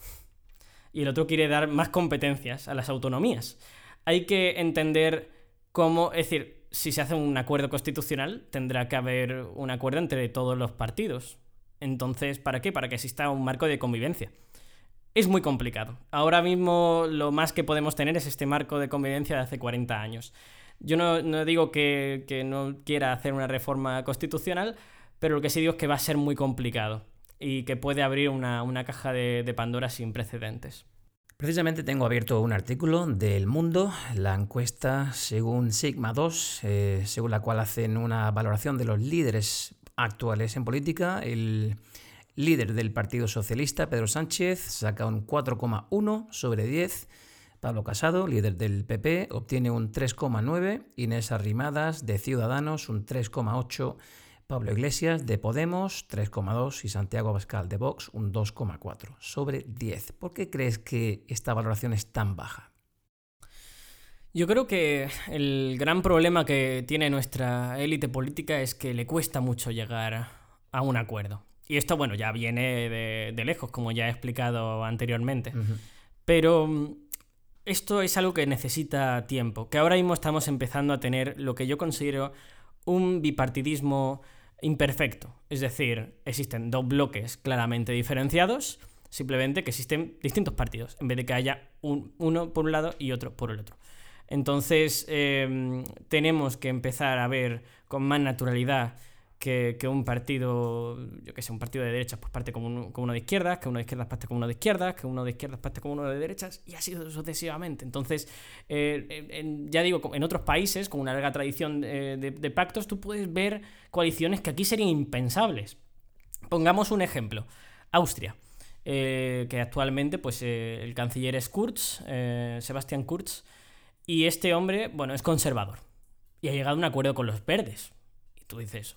[SPEAKER 1] y el otro quiere dar más competencias a las autonomías. Hay que entender cómo, es decir, si se hace un acuerdo constitucional, tendrá que haber un acuerdo entre todos los partidos. Entonces, ¿para qué? Para que exista un marco de convivencia. Es muy complicado. Ahora mismo lo más que podemos tener es este marco de convivencia de hace 40 años. Yo no, digo que, no quiera hacer una reforma constitucional, pero lo que sí digo es que va a ser muy complicado y que puede abrir una, caja de Pandora sin precedentes.
[SPEAKER 2] Precisamente tengo abierto un artículo del Mundo, la encuesta según Sigma 2, eh, según la cual hacen una valoración de los líderes actuales en política. El líder del Partido Socialista, Pedro Sánchez, saca un 4,1 sobre 10. Pablo Casado, líder del PP, obtiene un 3,9. Inés Arrimadas, de Ciudadanos, un 3,8 Pablo Iglesias de Podemos 3,2 y Santiago Abascal de Vox un 2,4 sobre 10. ¿Por qué crees que esta valoración es tan baja?
[SPEAKER 1] Yo creo que el gran problema que tiene nuestra élite política es que le cuesta mucho llegar a un acuerdo. Y esto, bueno, ya viene de, lejos, como ya he explicado anteriormente. Pero mm, esto es algo que necesita tiempo, que ahora mismo estamos empezando a tener lo que yo considero un bipartidismo imperfecto. Es decir, existen dos bloques claramente diferenciados, simplemente que existen distintos partidos, en vez de que haya uno por un lado y otro por el otro. Entonces, em, tenemos que empezar a ver con más naturalidad que, un partido, yo que sé, un partido de derechas pues parte como, uno de izquierdas, que uno de izquierdas parte como uno de izquierdas, que uno de izquierdas parte como uno de derechas, y así sucesivamente. Entonces, eh, ya digo, en otros países con una larga tradición de, de, pactos, tú puedes ver coaliciones que aquí serían impensables. Pongamos un ejemplo, Austria. Eh, que actualmente pues eh, el canciller es Kurz, Sebastian Kurz, y este hombre, bueno, es conservador. Y ha llegado a un acuerdo con los verdes. Y tú dices,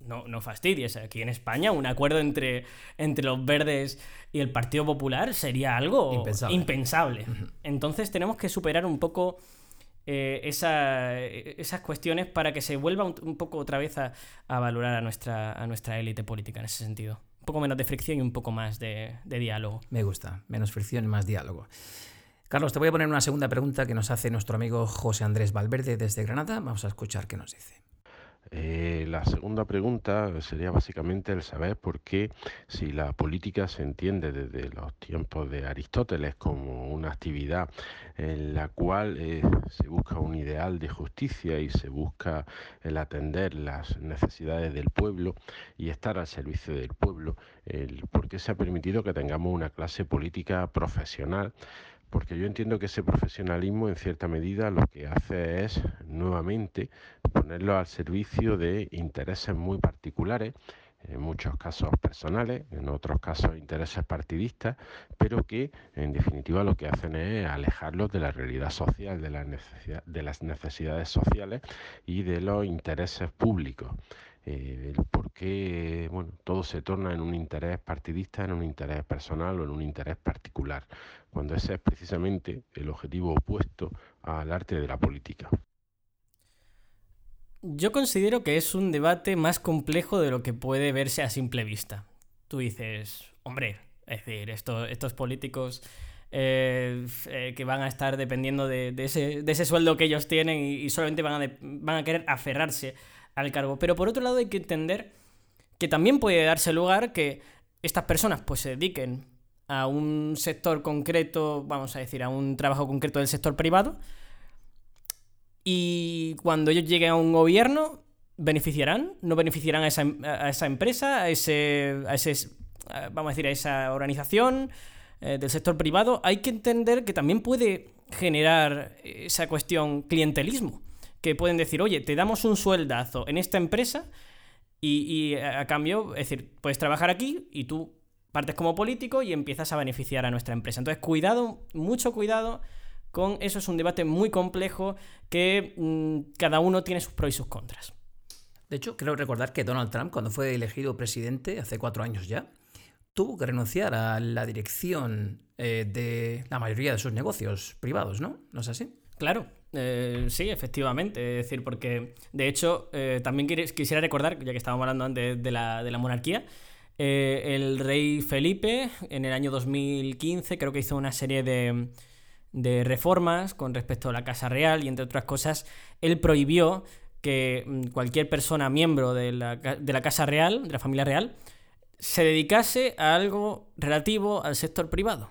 [SPEAKER 1] no, no fastidies. Aquí en España un acuerdo entre, entre los verdes y el Partido Popular sería algo impensable. Entonces tenemos que superar un poco eh, esas cuestiones para que se vuelva un, poco otra vez a, valorar a nuestra, a nuestra élite política en ese sentido. Un poco menos de fricción y un poco más de, de diálogo.
[SPEAKER 2] Me gusta, menos fricción y más diálogo. Carlos, te voy a poner una segunda pregunta que nos hace nuestro amigo José Andrés Valverde desde Granada. Vamos a escuchar qué nos dice.
[SPEAKER 9] Eh, la segunda pregunta sería básicamente el saber por qué, si la política se entiende desde los tiempos de Aristóteles como una actividad en la cual eh, se busca un ideal de justicia y se busca el atender las necesidades del pueblo y estar al servicio del pueblo, el, por qué se ha permitido que tengamos una clase política profesional porque yo entiendo que ese profesionalismo en cierta medida lo que hace es nuevamente ponerlo al servicio de intereses muy particulares, en muchos casos personales, en otros casos intereses partidistas, pero que en definitiva lo que hacen es alejarlos de la realidad social, de las, de las necesidades sociales y de los intereses públicos. Eh, por qué bueno, todo se torna en un interés partidista, en un interés personal o en un interés particular, cuando ese es precisamente el objetivo opuesto al arte de la política.
[SPEAKER 1] Yo considero que es un debate más complejo de lo que puede verse a simple vista. Tú dices, hombre, es decir, estos políticos eh, eh, que van a estar dependiendo de, ese, sueldo que ellos tienen y, solamente van a, van a querer aferrarse al cargo. Pero por otro lado hay que entender que también puede darse lugar que estas personas pues se dediquen a un sector concreto, vamos a decir, a un trabajo concreto del sector privado, y cuando ellos lleguen a un gobierno, beneficiarán, no beneficiarán a esa, a esa empresa, a ese, a ese, vamos a decir, a esa organización eh, del sector privado. Hay que entender que también puede generar esa cuestión clientelismo, que pueden decir, oye, te damos un sueldazo en esta empresa y, y a cambio, es decir, puedes trabajar aquí y tú partes como político y empiezas a beneficiar a nuestra empresa. Entonces, cuidado, mucho cuidado con eso. Es un debate muy complejo que mm, cada uno tiene sus pros y sus contras.
[SPEAKER 2] De hecho, creo recordar que Donald Trump, cuando fue elegido presidente hace cuatro años ya, tuvo que renunciar a la dirección eh, de la mayoría de sus negocios privados, ¿no? ¿No es así?
[SPEAKER 1] Claro, eh, sí, efectivamente. Es decir, porque de hecho eh, también quisiera recordar, ya que estábamos hablando antes de la, de la monarquía, el rey Felipe en el año 2015 creo que hizo una serie de, de reformas con respecto a la Casa Real y entre otras cosas, él prohibió que mm, cualquier persona miembro de la, de la Casa Real, de la familia real, se dedicase a algo relativo al sector privado.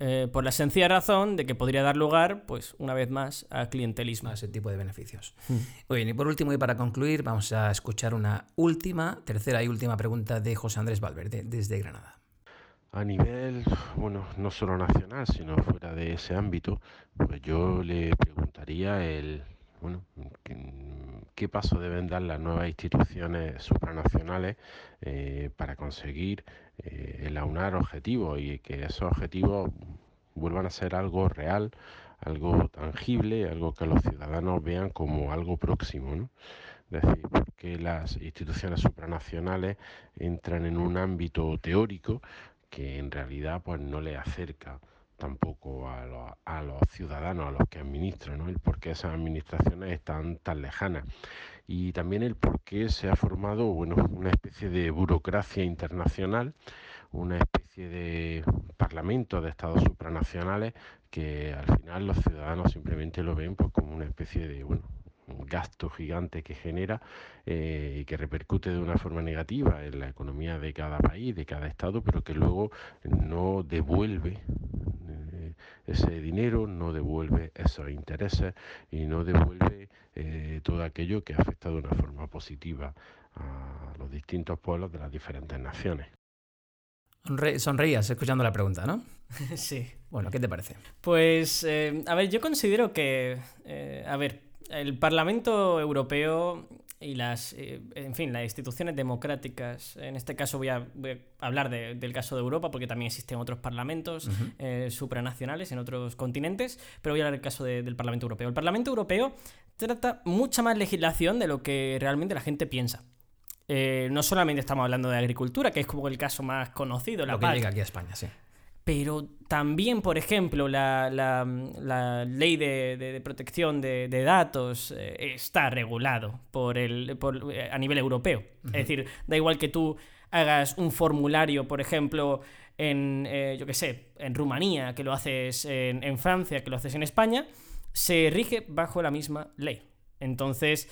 [SPEAKER 1] Eh, por la sencilla razón de que podría dar lugar, pues, una vez más, a clientelismo.
[SPEAKER 2] A ese tipo de beneficios. Mm. Muy bien, y por último, y para concluir, vamos a escuchar una última, tercera y última pregunta de José Andrés Valverde, desde Granada.
[SPEAKER 9] A nivel, bueno, no solo nacional, sino fuera de ese ámbito, pues yo le preguntaría el, bueno, qué paso deben dar las nuevas instituciones supranacionales eh, para conseguir eh, el aunar objetivos y que esos objetivos vuelvan a ser algo real, algo tangible, algo que los ciudadanos vean como algo próximo. ¿no? Es decir, por qué las instituciones supranacionales entran en un ámbito teórico que en realidad pues no le acerca tampoco a, los ciudadanos, a los que administran, ¿no? el por qué esas administraciones están tan lejanas y también el por qué se ha formado bueno, una especie de burocracia internacional, una especie de parlamento de estados supranacionales que al final los ciudadanos simplemente lo ven pues, como una especie de bueno, gasto gigante que genera eh, y que repercute de una forma negativa en la economía de cada país, de cada estado, pero que luego no devuelve eh, ese dinero, no devuelve esos intereses y no devuelve eh, todo aquello que afecta de una forma positiva a los distintos pueblos de las diferentes naciones.
[SPEAKER 2] sonreías escuchando la pregunta, ¿no?
[SPEAKER 1] sí.
[SPEAKER 2] Bueno, ¿qué te parece?
[SPEAKER 1] Pues, a ver, yo considero que, a ver, el Parlamento Europeo y las, eh, en fin, las instituciones democráticas, en este caso voy a, hablar del caso de Europa porque también existen otros parlamentos eh, supranacionales en otros continentes, pero voy a hablar del caso del Parlamento Europeo. El Parlamento Europeo trata mucha más legislación de lo que realmente la gente piensa. Eh, no solamente estamos hablando de agricultura, que es como el caso más conocido,
[SPEAKER 2] la lo que llega aquí a España, sí
[SPEAKER 1] pero también, por ejemplo, la, ley de, protección de, datos eh, está regulado por el, eh, a nivel europeo. Es decir, da igual que tú hagas un formulario, por ejemplo, en, eh, yo qué sé, en Rumanía, que lo haces en, Francia, que lo haces en España, se rige bajo la misma ley. Entonces,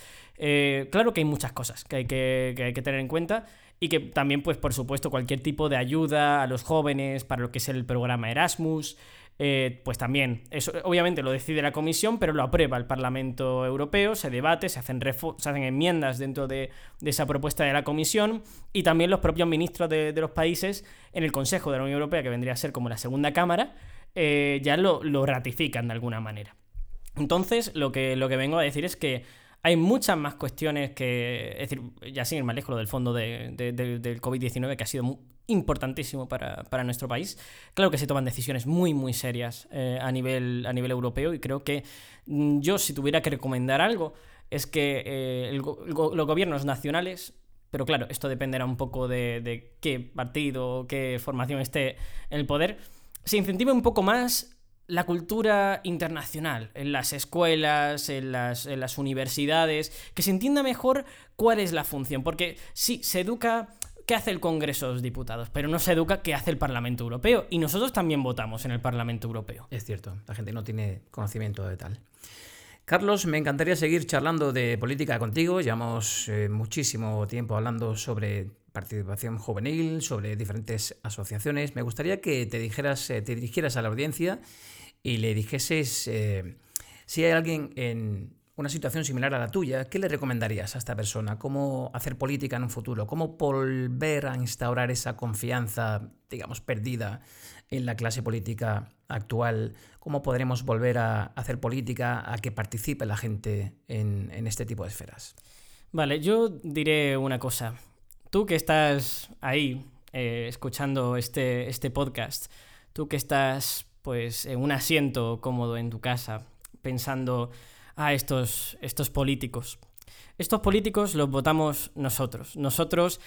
[SPEAKER 1] claro que hay muchas cosas que hay que, que hay que tener en cuenta y que también, pues por supuesto, cualquier tipo de ayuda a los jóvenes para lo que es el programa Erasmus, eh, pues también, eso obviamente lo decide la Comisión, pero lo aprueba el Parlamento Europeo, se debate, se hacen, se hacen enmiendas dentro de, esa propuesta de la Comisión y también los propios ministros de, los países en el Consejo de la Unión Europea, que vendría a ser como la segunda Cámara, eh, ya lo, lo, ratifican de alguna manera. Entonces, lo que, lo que vengo a decir es que hay muchas más cuestiones que, es decir, ya sin ir más lejos, del fondo del COVID-19, que ha sido importantísimo para, nuestro país. Claro que se toman decisiones muy, muy serias eh, a, nivel, a nivel europeo y creo que mm, yo, si tuviera que recomendar algo, es que eh, los gobiernos nacionales pero claro, esto dependerá un poco de, de qué partido o qué formación esté en el poder. Se incentive un poco más la cultura internacional en las escuelas, en las, universidades, que se entienda mejor cuál es la función, porque sí, se educa qué hace el Congreso de los Diputados, pero no se educa qué hace el Parlamento Europeo, y nosotros también votamos en el Parlamento Europeo.
[SPEAKER 2] Es cierto, la gente no tiene conocimiento de tal. Carlos, me encantaría seguir charlando de política contigo. Llevamos eh, muchísimo tiempo hablando sobre participación juvenil, sobre diferentes asociaciones. Me gustaría que te dijeras, eh, te dirigieras a la audiencia y le dijeses eh, si hay alguien en una situación similar a la tuya, ¿qué le recomendarías a esta persona? ¿Cómo hacer política en un futuro? ¿Cómo volver a instaurar esa confianza, digamos, perdida en la clase política actual? ¿Cómo podremos volver a hacer política, a que participe la gente en, este tipo de esferas?
[SPEAKER 1] Vale, yo diré una cosa. Tú que estás ahí eh, escuchando este, este podcast, tú que estás pues en un asiento cómodo en tu casa, pensando, ah, estos, estos políticos. Estos políticos los votamos nosotros. Nosotros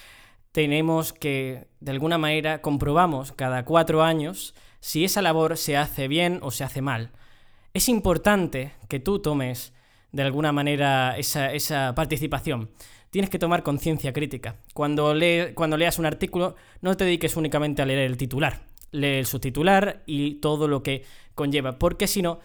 [SPEAKER 1] tenemos que, de alguna manera, comprobamos cada cuatro años si esa labor se hace bien o se hace mal. Es importante que tú tomes, de alguna manera, esa, participación. Tienes que tomar conciencia crítica. Cuando, cuando leas un artículo, no te dediques únicamente a leer el titular lee el subtitular y todo lo que conlleva, porque si no,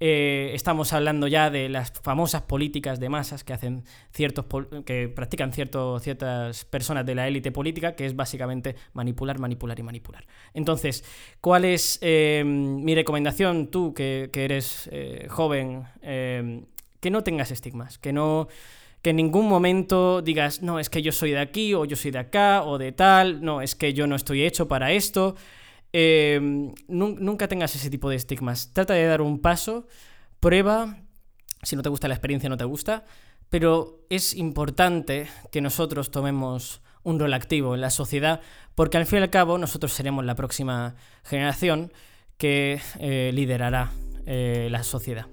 [SPEAKER 1] eh, estamos hablando ya de las famosas políticas de masas que hacen ciertos que practican ciertas personas de la élite política, que es básicamente manipular, manipular y manipular. Entonces, ¿cuál es eh, mi recomendación? Tú, que, eres eh, joven, que no tengas estigmas, que no que en ningún momento digas, no, es que yo soy de aquí, o yo soy de acá, o de tal, no, es que yo no estoy hecho para esto. Em, nunca tengas ese tipo de estigmas. Trata de dar un paso, prueba, si no te gusta la experiencia, no te gusta, pero es importante que nosotros tomemos un rol activo en la sociedad, porque al fin y al cabo nosotros seremos la próxima generación que eh, liderará eh, la sociedad.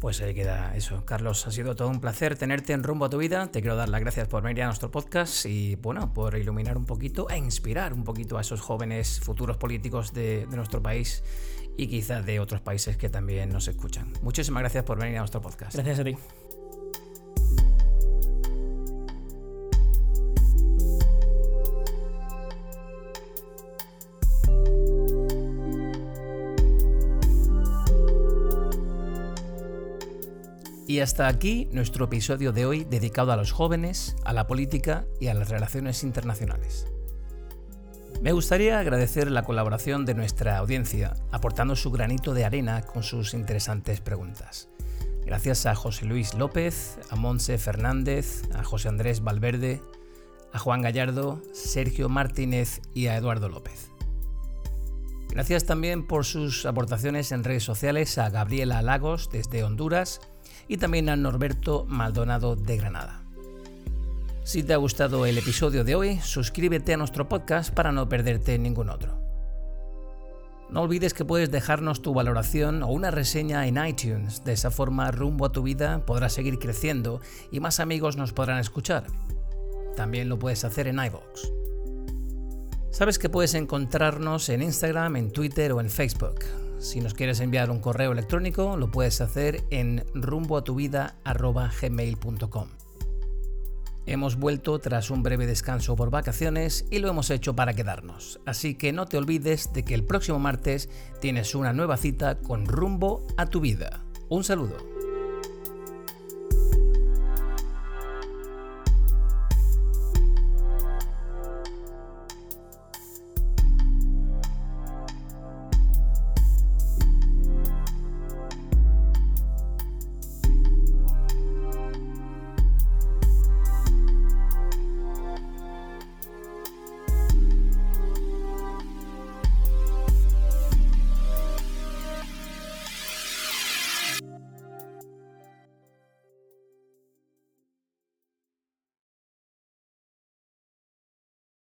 [SPEAKER 2] Pues ahí queda eso. Carlos, ha sido todo un placer tenerte en rumbo a tu vida. Te quiero dar las gracias por venir a nuestro podcast y, bueno, por iluminar un poquito e inspirar un poquito a esos jóvenes futuros políticos de, nuestro país y quizás de otros países que también nos escuchan. Muchísimas gracias por venir a nuestro podcast.
[SPEAKER 1] Gracias a ti.
[SPEAKER 2] Y hasta aquí nuestro episodio de hoy dedicado a los jóvenes, a la política y a las relaciones internacionales. Me gustaría agradecer la colaboración de nuestra audiencia, aportando su granito de arena con sus interesantes preguntas. Gracias a José Luis López, a Monse Fernández, a José Andrés Valverde, a Juan Gallardo, Sergio Martínez y a Eduardo López. Gracias también por sus aportaciones en redes sociales a Gabriela Lagos desde Honduras y también a Norberto Maldonado de Granada. Si te ha gustado el episodio de hoy, suscríbete a nuestro podcast para no perderte ningún otro. No olvides que puedes dejarnos tu valoración o una reseña en iTunes. De esa forma, rumbo a tu vida podrás seguir creciendo y más amigos nos podrán escuchar. También lo puedes hacer en iVoox. Sabes que puedes encontrarnos en Instagram, en Twitter o en Facebook. Si nos quieres enviar un correo electrónico, lo puedes hacer en rumboatuvida.gmail.com. Hemos vuelto tras un breve descanso por vacaciones y lo hemos hecho para quedarnos. Así que no te olvides de que el próximo martes tienes una nueva cita con Rumbo a tu vida. Un saludo.